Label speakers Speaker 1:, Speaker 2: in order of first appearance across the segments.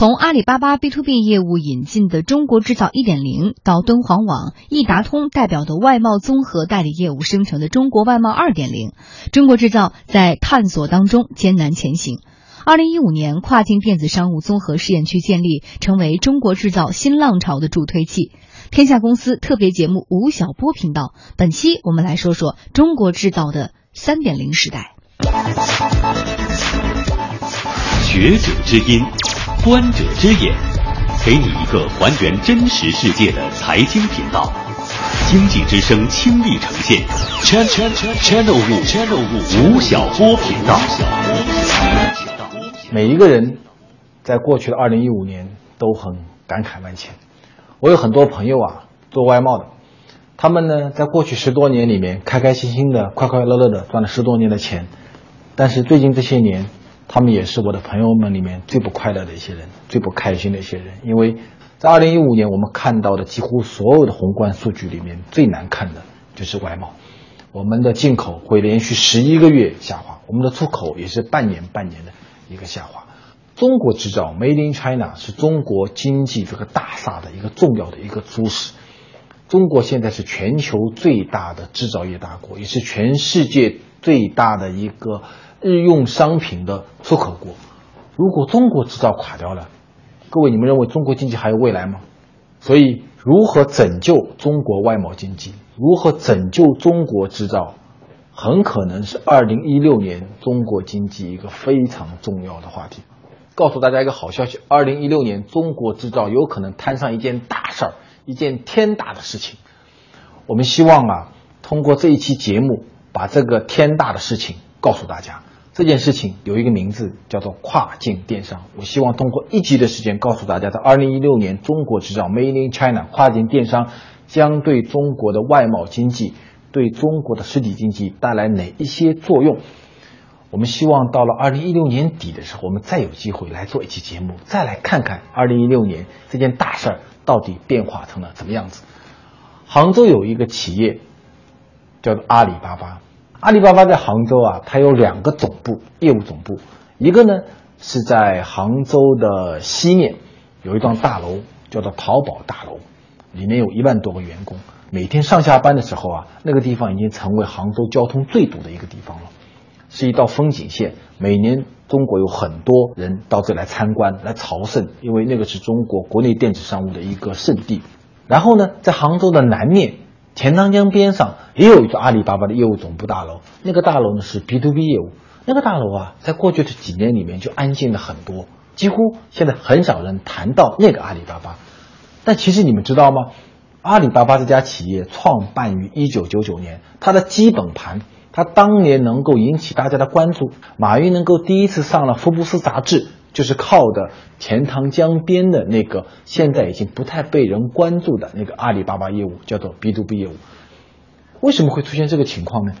Speaker 1: 从阿里巴巴 B to B 业务引进的中国制造一点零到敦煌网、易达通代表的外贸综合代理业务生成的中国外贸二点零中国制造在探索当中艰难前行。二零一五年，跨境电子商务综合试验区建立，成为中国制造新浪潮的助推器。天下公司特别节目吴晓波频道，本期我们来说说中国制造的三点零时代。
Speaker 2: 学者之音，观者之眼，给你一个还原真实世界的财经频道。经济之声倾力呈现，Channel Channel 五 Channel 五吴晓波频道。
Speaker 3: 每一个人在过去的二零一五年都很感慨万千。我有很多朋友啊，做外贸的，他们呢在过去十多年里面开开心心的、快快乐乐的赚了十多年的钱，但是最近这些年，他们也是我的朋友们里面最不快乐的一些人、最不开心的一些人，因为在二零一五年我们看到的几乎所有的宏观数据里面最难看的就是外贸，我们的进口会连续十一个月下滑，我们的出口也是半年半年的。一个下滑，中国制造 Made in China 是中国经济这个大厦的一个重要的一个基石。中国现在是全球最大的制造业大国，也是全世界最大的一个日用商品的出口国。如果中国制造垮掉了，各位你们认为中国经济还有未来吗？所以，如何拯救中国外贸经济，如何拯救中国制造？很可能是二零一六年中国经济一个非常重要的话题。告诉大家一个好消息：二零一六年中国制造有可能摊上一件大事儿，一件天大的事情。我们希望啊，通过这一期节目，把这个天大的事情告诉大家。这件事情有一个名字，叫做跨境电商。我希望通过一集的时间，告诉大家，在二零一六年中国制造 Made in China 跨境电商将对中国的外贸经济。对中国的实体经济带来哪一些作用？我们希望到了二零一六年底的时候，我们再有机会来做一期节目，再来看看二零一六年这件大事儿到底变化成了怎么样子。杭州有一个企业叫做阿里巴巴，阿里巴巴在杭州啊，它有两个总部，业务总部，一个呢是在杭州的西面有一幢大楼，叫做淘宝大楼，里面有一万多个员工。每天上下班的时候啊，那个地方已经成为杭州交通最堵的一个地方了，是一道风景线。每年中国有很多人到这来参观、来朝圣，因为那个是中国国内电子商务的一个圣地。然后呢，在杭州的南面，钱塘江边上也有一座阿里巴巴的业务总部大楼。那个大楼呢是 B to B 业务。那个大楼啊，在过去的几年里面就安静了很多，几乎现在很少人谈到那个阿里巴巴。但其实你们知道吗？阿里巴巴这家企业创办于一九九九年，它的基本盘，它当年能够引起大家的关注，马云能够第一次上了福布斯杂志，就是靠的钱塘江边的那个现在已经不太被人关注的那个阿里巴巴业务，叫做 B to B 业务。为什么会出现这个情况呢？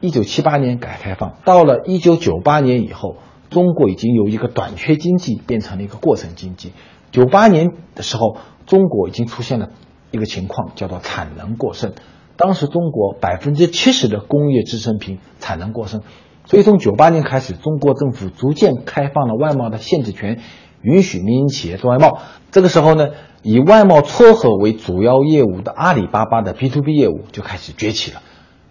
Speaker 3: 一九七八年改革开放，到了一九九八年以后，中国已经由一个短缺经济变成了一个过剩经济。九八年的时候，中国已经出现了。一个情况叫做产能过剩，当时中国百分之七十的工业制成品产能过剩，所以从九八年开始，中国政府逐渐开放了外贸的限制权，允许民营企业做外贸。这个时候呢，以外贸撮合为主要业务的阿里巴巴的 B to B 业务就开始崛起了。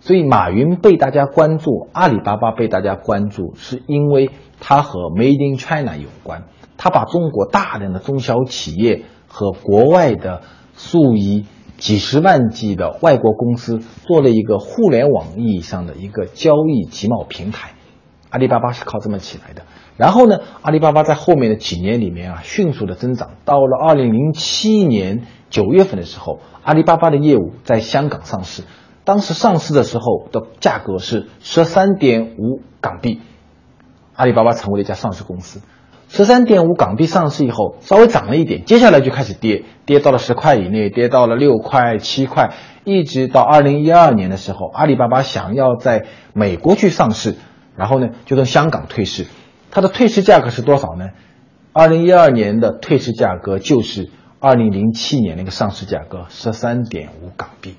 Speaker 3: 所以马云被大家关注，阿里巴巴被大家关注，是因为它和 Made in China 有关，他把中国大量的中小企业和国外的。数以几十万计的外国公司做了一个互联网意义上的一个交易集贸平台，阿里巴巴是靠这么起来的。然后呢，阿里巴巴在后面的几年里面啊，迅速的增长。到了二零零七年九月份的时候，阿里巴巴的业务在香港上市，当时上市的时候的价格是十三点五港币，阿里巴巴成为了一家上市公司。十三点五港币上市以后，稍微涨了一点，接下来就开始跌，跌到了十块以内，跌到了六块、七块，一直到二零一二年的时候，阿里巴巴想要在美国去上市，然后呢就从香港退市，它的退市价格是多少呢？二零一二年的退市价格就是二零零七年那个上市价格十三点五港币，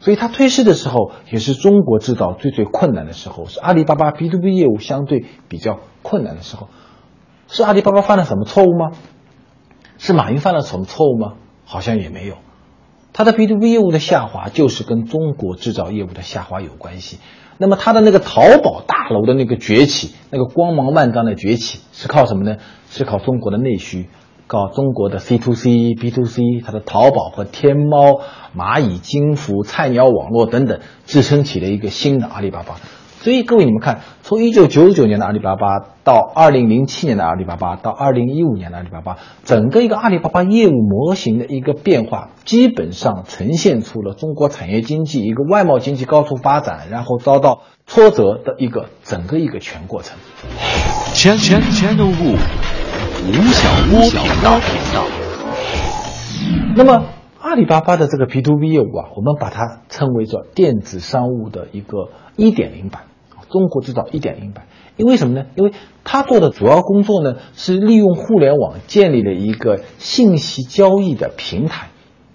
Speaker 3: 所以它退市的时候也是中国制造最最困难的时候，是阿里巴巴 B to B 业务相对比较困难的时候。是阿里巴巴犯了什么错误吗？是马云犯了什么错误吗？好像也没有。它的 B to B 业务的下滑就是跟中国制造业务的下滑有关系。那么它的那个淘宝大楼的那个崛起，那个光芒万丈的崛起，是靠什么呢？是靠中国的内需，靠中国的 C to C、B to C，它的淘宝和天猫、蚂蚁金服、菜鸟网络等等，支撑起了一个新的阿里巴巴。所以各位，你们看，从一九九九年的阿里巴巴到二零零七年的阿里巴巴，到二零一五年的阿里巴巴，整个一个阿里巴巴业务模型的一个变化，基本上呈现出了中国产业经济一个外贸经济高速发展，然后遭到挫折的一个整个一个全过程。
Speaker 2: 全全全都物吴晓波频道频道。
Speaker 3: 那么阿里巴巴的这个 P to V 业务啊，我们把它称为做电子商务的一个一点零版。中国制造一点零版，因为什么呢？因为他做的主要工作呢，是利用互联网建立了一个信息交易的平台，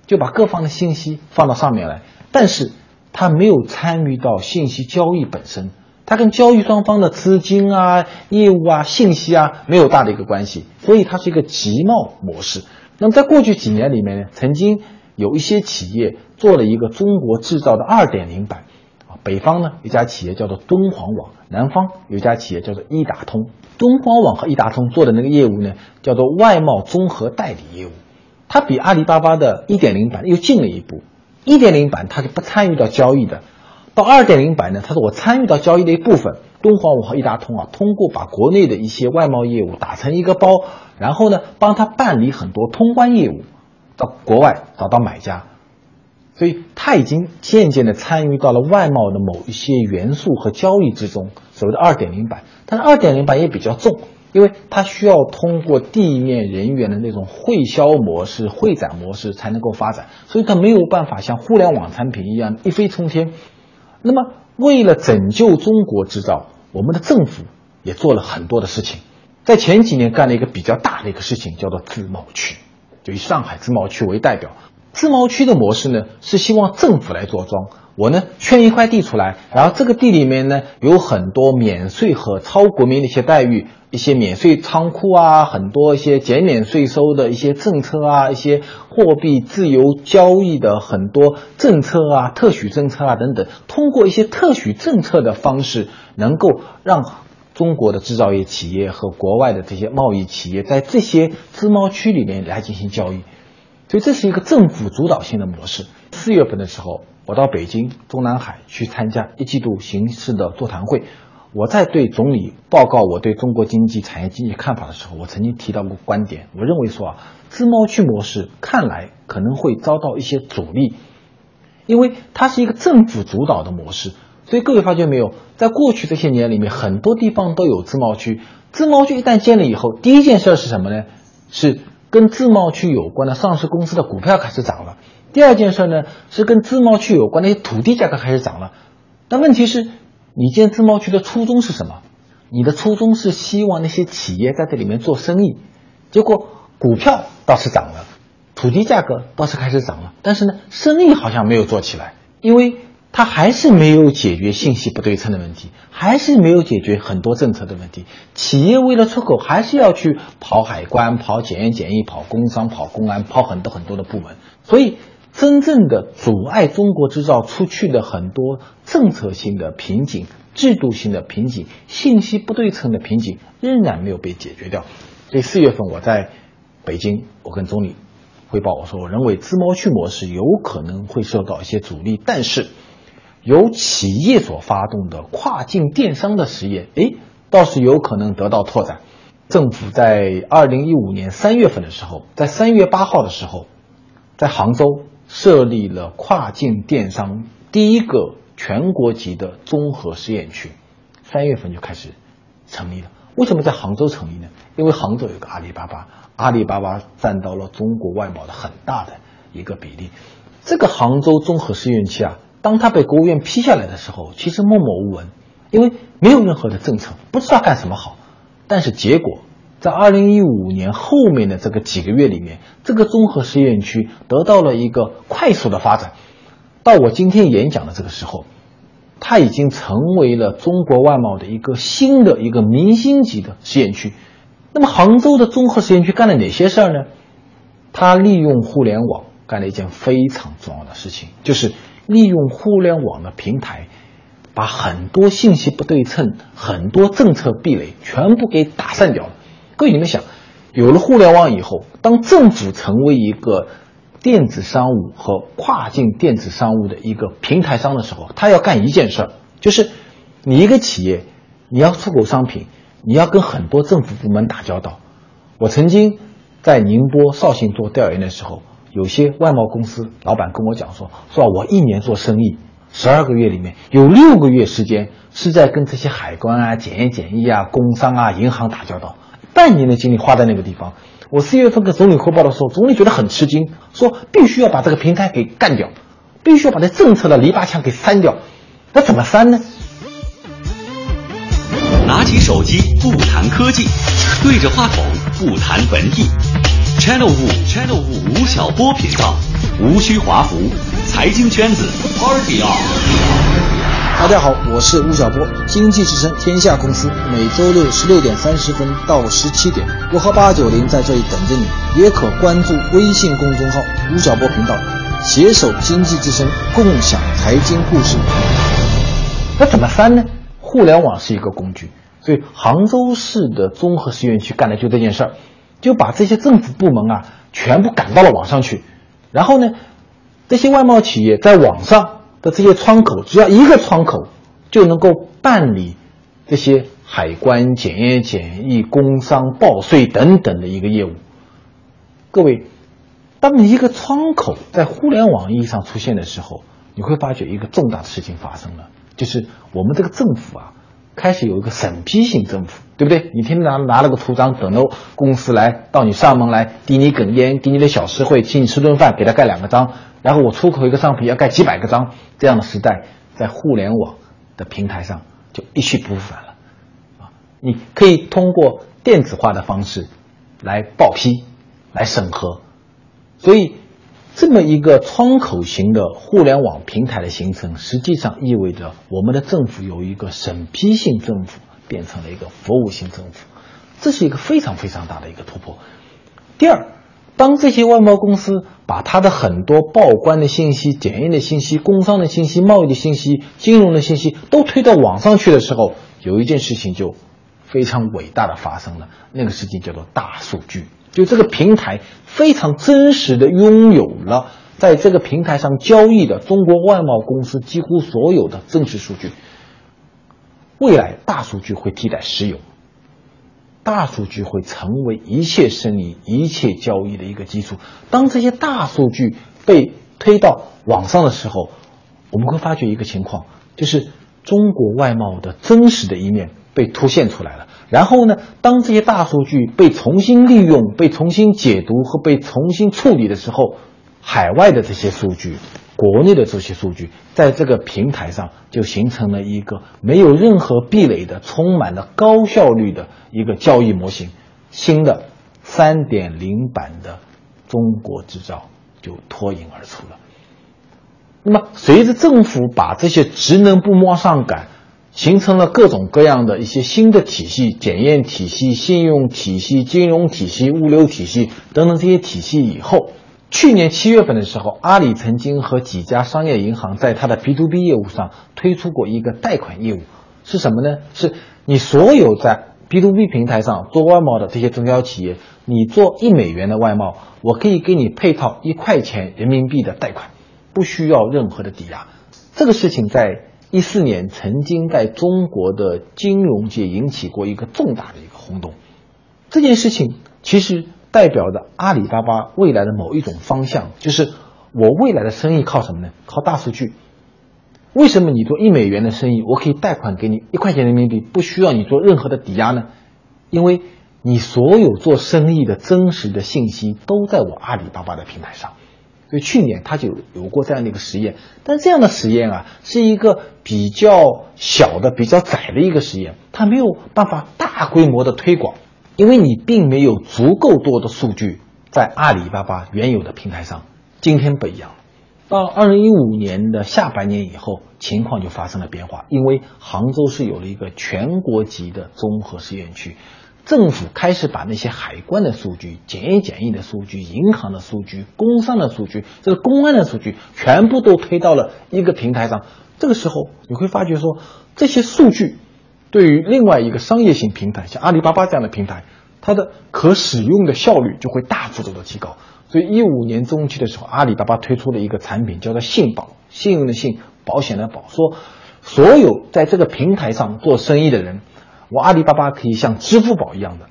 Speaker 3: 就把各方的信息放到上面来，但是他没有参与到信息交易本身，他跟交易双方的资金啊、业务啊、信息啊没有大的一个关系，所以它是一个集贸模式。那么在过去几年里面呢，曾经有一些企业做了一个中国制造的二点零版。北方呢，一家企业叫做敦煌网；南方有一家企业叫做易达通。敦煌网和易达通做的那个业务呢，叫做外贸综合代理业务。它比阿里巴巴的1.0版又进了一步。1.0版它是不参与到交易的，到2.0版呢，它是我参与到交易的一部分。敦煌网和易达通啊，通过把国内的一些外贸业务打成一个包，然后呢，帮他办理很多通关业务，到国外找到买家。所以，他已经渐渐的参与到了外贸的某一些元素和交易之中，所谓的二点零版。但是二点零版也比较重，因为它需要通过地面人员的那种会销模式、会展模式才能够发展，所以它没有办法像互联网产品一样一飞冲天。那么，为了拯救中国制造，我们的政府也做了很多的事情，在前几年干了一个比较大的一个事情，叫做自贸区，就以上海自贸区为代表。自贸区的模式呢，是希望政府来做庄，我呢圈一块地出来，然后这个地里面呢有很多免税和超国民的一些待遇，一些免税仓库啊，很多一些减免税收的一些政策啊，一些货币自由交易的很多政策啊，特许政策啊等等，通过一些特许政策的方式，能够让中国的制造业企业和国外的这些贸易企业在这些自贸区里面来进行交易。所以这是一个政府主导性的模式。四月份的时候，我到北京中南海去参加一季度形势的座谈会。我在对总理报告我对中国经济产业经济看法的时候，我曾经提到过观点。我认为说啊，自贸区模式看来可能会遭到一些阻力，因为它是一个政府主导的模式。所以各位发觉没有，在过去这些年里面，很多地方都有自贸区。自贸区一旦建立以后，第一件事是什么呢？是。跟自贸区有关的上市公司的股票开始涨了。第二件事呢，是跟自贸区有关的一些土地价格开始涨了。但问题是，你建自贸区的初衷是什么？你的初衷是希望那些企业在这里面做生意，结果股票倒是涨了，土地价格倒是开始涨了，但是呢，生意好像没有做起来，因为。它还是没有解决信息不对称的问题，还是没有解决很多政策的问题。企业为了出口，还是要去跑海关、跑检验检疫、跑工商、跑公安、跑很多很多的部门。所以，真正的阻碍中国制造出去的很多政策性的瓶颈、制度性的瓶颈、信息不对称的瓶颈，仍然没有被解决掉。所以，四月份我在北京，我跟总理汇报，我说，我认为自贸区模式有可能会受到一些阻力，但是。由企业所发动的跨境电商的实验，哎，倒是有可能得到拓展。政府在二零一五年三月份的时候，在三月八号的时候，在杭州设立了跨境电商第一个全国级的综合试验区，三月份就开始成立了。为什么在杭州成立呢？因为杭州有个阿里巴巴，阿里巴巴占到了中国外贸的很大的一个比例。这个杭州综合试验区啊。当他被国务院批下来的时候，其实默默无闻，因为没有任何的政策，不知道干什么好。但是结果，在二零一五年后面的这个几个月里面，这个综合实验区得到了一个快速的发展。到我今天演讲的这个时候，它已经成为了中国外贸的一个新的一个明星级的试验区。那么杭州的综合实验区干了哪些事儿呢？他利用互联网干了一件非常重要的事情，就是利用互联网的平台，把很多信息不对称、很多政策壁垒全部给打散掉了。各位，你们想，有了互联网以后，当政府成为一个电子商务和跨境电子商务的一个平台商的时候，他要干一件事儿，就是你一个企业，你要出口商品，你要跟很多政府部门打交道。我曾经在宁波、绍兴做调研的时候，有些外贸公司老板跟我讲说，说我一年做生意，十二个月里面有六个月时间是在跟这些海关啊、检验检疫啊、工商啊、银行打交道，半年的精力花在那个地方。我四月份跟总理汇报的时候，总理觉得很吃惊，说必须要把这个平台给干掉，必须要把这政策的篱笆墙给删掉。那怎么删呢？
Speaker 2: 拿起手机不谈科技，对着话筒不谈文艺。Channel 五 Channel 五吴晓波频道，无需华服，财经圈子 Party on。
Speaker 4: 大家好，我是吴晓波，经济之声天下公司每周六十六点三十分到十七点，我和八九零在这里等着你，也可关注微信公众号吴晓波频道，携手经济之声，共享财经故事。
Speaker 3: 那怎么翻呢？互联网是一个工具，所以杭州市的综合实验区干的就这件事儿，就把这些政府部门啊全部赶到了网上去，然后呢，这些外贸企业在网上。的这些窗口，只要一个窗口就能够办理这些海关检验检疫、工商报税等等的一个业务。各位，当一个窗口在互联网意义上出现的时候，你会发觉一个重大的事情发生了，就是我们这个政府啊，开始有一个审批性政府，对不对？你天天拿拿了个图章，等着公司来到你上门来递你根烟，给你的小实惠，请你吃顿饭，给他盖两个章。然后我出口一个商品要盖几百个章，这样的时代在互联网的平台上就一去不复返了，啊，你可以通过电子化的方式来报批、来审核，所以这么一个窗口型的互联网平台的形成，实际上意味着我们的政府由一个审批性政府变成了一个服务性政府，这是一个非常非常大的一个突破。第二。当这些外贸公司把他的很多报关的信息、检验的信息、工商的信息、贸易的信息、金融的信息都推到网上去的时候，有一件事情就非常伟大的发生了。那个事情叫做大数据，就这个平台非常真实的拥有了在这个平台上交易的中国外贸公司几乎所有的真实数据。未来大数据会替代石油。大数据会成为一切生意、一切交易的一个基础。当这些大数据被推到网上的时候，我们会发觉一个情况，就是中国外贸的真实的一面被凸现出来了。然后呢，当这些大数据被重新利用、被重新解读和被重新处理的时候，海外的这些数据。国内的这些数据在这个平台上就形成了一个没有任何壁垒的、充满了高效率的一个交易模型。新的三点零版的中国制造就脱颖而出了。那么，随着政府把这些职能部门往上赶，形成了各种各样的一些新的体系、检验体系、信用体系、金融体系、物流体系等等这些体系以后。去年七月份的时候，阿里曾经和几家商业银行在它的 B to B 业务上推出过一个贷款业务，是什么呢？是你所有在 B to B 平台上做外贸的这些中小企业，你做一美元的外贸，我可以给你配套一块钱人民币的贷款，不需要任何的抵押。这个事情在一四年曾经在中国的金融界引起过一个重大的一个轰动。这件事情其实。代表着阿里巴巴未来的某一种方向，就是我未来的生意靠什么呢？靠大数据。为什么你做一美元的生意，我可以贷款给你一块钱人民币，不需要你做任何的抵押呢？因为你所有做生意的真实的信息都在我阿里巴巴的平台上。所以去年他就有过这样的一个实验，但这样的实验啊，是一个比较小的、比较窄的一个实验，它没有办法大规模的推广。因为你并没有足够多的数据在阿里巴巴原有的平台上，今天不一样。到二零一五年的下半年以后，情况就发生了变化。因为杭州是有了一个全国级的综合实验区，政府开始把那些海关的数据、检验检疫的数据、银行的数据、工商的数据、这个公安的数据，全部都推到了一个平台上。这个时候，你会发觉说，这些数据对于另外一个商业性平台，像阿里巴巴这样的平台，它的可使用的效率就会大幅度的提高。所以，一五年中期的时候，阿里巴巴推出了一个产品，叫做信保，信用的信，保险的保，说所有在这个平台上做生意的人。我阿里巴巴可以像支付宝一样的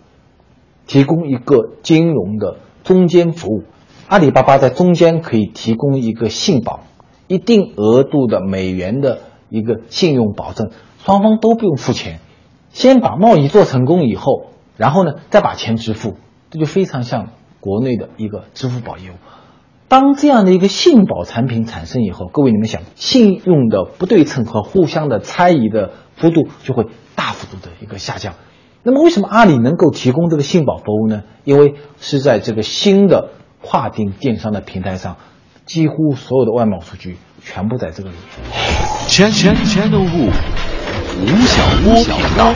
Speaker 3: 提供一个金融的中间服务，阿里巴巴在中间可以提供一个信保，一定额度的美元的一个信用保证，双方都不用付钱，先把贸易做成功以后，然后呢再把钱支付，这就非常像国内的一个支付宝业务。当这样的一个信保产品产生以后，各位你们想，信用的不对称和互相的猜疑的幅度就会。大幅度的一个下降，那么为什么阿里能够提供这个信保服务呢？因为是在这个新的跨境电商的平台上，几乎所有的外贸数据全部在这个里。
Speaker 2: 全全全都不吴晓波频道。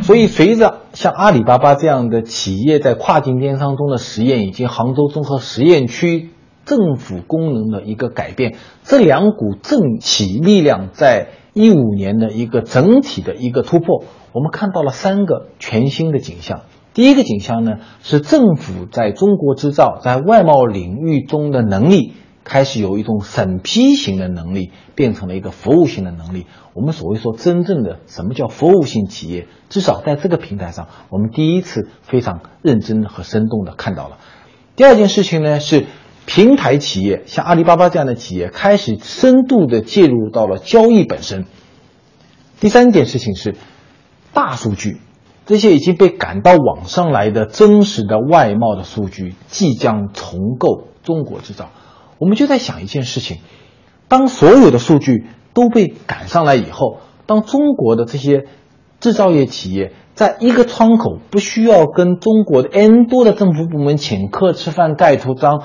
Speaker 3: 所以随着像阿里巴巴这样的企业在跨境电商中的实验，以及杭州综合实验区政府功能的一个改变，这两股政企力量在。一五年的一个整体的一个突破，我们看到了三个全新的景象。第一个景象呢，是政府在中国制造在外贸领域中的能力开始有一种审批型的能力，变成了一个服务型的能力。我们所谓说真正的什么叫服务性企业，至少在这个平台上，我们第一次非常认真和生动的看到了。第二件事情呢是。平台企业像阿里巴巴这样的企业开始深度的介入到了交易本身。第三件事情是，大数据，这些已经被赶到网上来的真实的外贸的数据即将重构中国制造。我们就在想一件事情：当所有的数据都被赶上来以后，当中国的这些制造业企业在一个窗口不需要跟中国的 N 多的政府部门请客吃饭盖图章。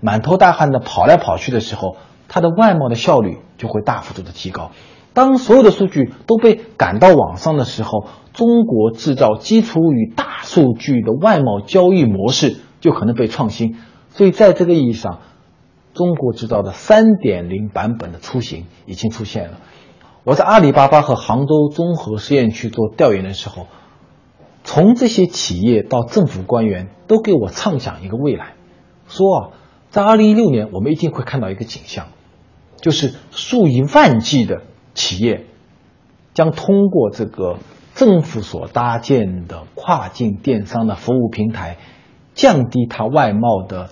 Speaker 3: 满头大汗的跑来跑去的时候，它的外贸的效率就会大幅度的提高。当所有的数据都被赶到网上的时候，中国制造基础与大数据的外贸交易模式就可能被创新。所以，在这个意义上，中国制造的三点零版本的雏形已经出现了。我在阿里巴巴和杭州综合实验区做调研的时候，从这些企业到政府官员都给我畅想一个未来，说啊。在二零一六年，我们一定会看到一个景象，就是数以万计的企业将通过这个政府所搭建的跨境电商的服务平台，降低它外贸的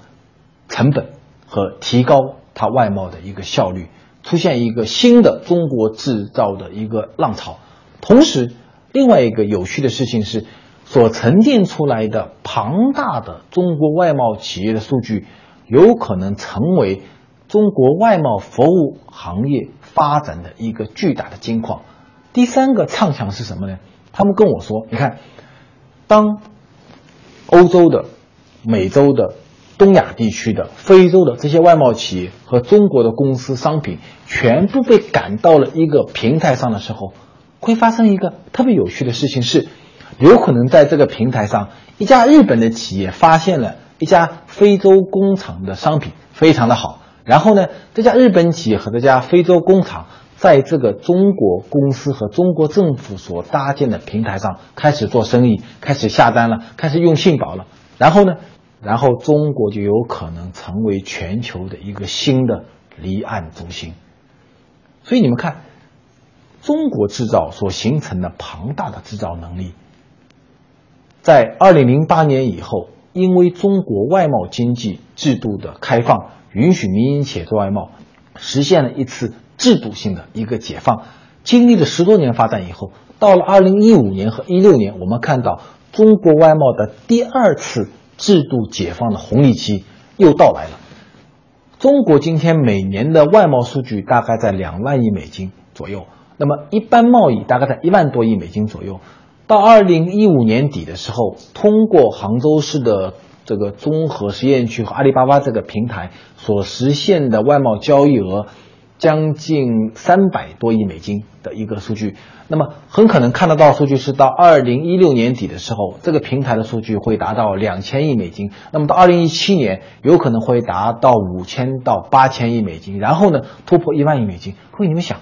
Speaker 3: 成本和提高它外贸的一个效率，出现一个新的中国制造的一个浪潮。同时，另外一个有趣的事情是，所沉淀出来的庞大的中国外贸企业的数据。有可能成为中国外贸服务行业发展的一个巨大的金矿。第三个畅想是什么呢？他们跟我说：“你看，当欧洲的、美洲的、东亚地区的、非洲的这些外贸企业和中国的公司商品全部被赶到了一个平台上的时候，会发生一个特别有趣的事情，是有可能在这个平台上，一家日本的企业发现了。”一家非洲工厂的商品非常的好，然后呢，这家日本企业和这家非洲工厂在这个中国公司和中国政府所搭建的平台上开始做生意，开始下单了，开始用信保了，然后呢，然后中国就有可能成为全球的一个新的离岸中心。所以你们看，中国制造所形成的庞大的制造能力，在二零零八年以后。因为中国外贸经济制度的开放，允许民营企业做外贸，实现了一次制度性的一个解放。经历了十多年发展以后，到了二零一五年和一六年，我们看到中国外贸的第二次制度解放的红利期又到来了。中国今天每年的外贸数据大概在两万亿美金左右，那么一般贸易大概在一万多亿美金左右。到二零一五年底的时候，通过杭州市的这个综合实验区和阿里巴巴这个平台所实现的外贸交易额，将近三百多亿美金的一个数据。那么很可能看得到数据是到二零一六年底的时候，这个平台的数据会达到两千亿美金。那么到二零一七年，有可能会达到五千到八千亿美金，然后呢突破一万亿美金。各位你们想，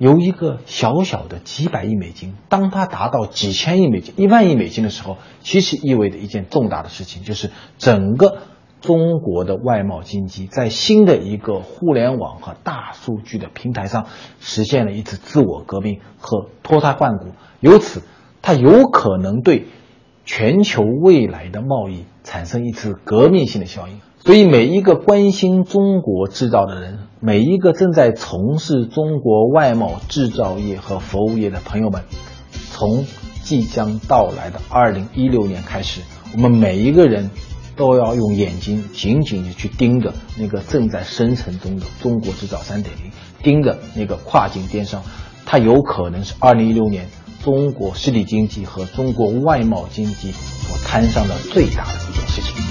Speaker 3: 由一个小小的几百亿美金，当它达到几千亿美金、一万亿美金的时候，其实意味着一件重大的事情，就是整个。中国的外贸经济在新的一个互联网和大数据的平台上实现了一次自我革命和脱胎换骨，由此它有可能对全球未来的贸易产生一次革命性的效应。所以，每一个关心中国制造的人，每一个正在从事中国外贸制造业和服务业的朋友们，从即将到来的二零一六年开始，我们每一个人。都要用眼睛紧紧的去盯着那个正在生成中的中国制造三点零，盯着那个跨境电商，它有可能是二零一六年中国实体经济和中国外贸经济所摊上的最大的一件事情。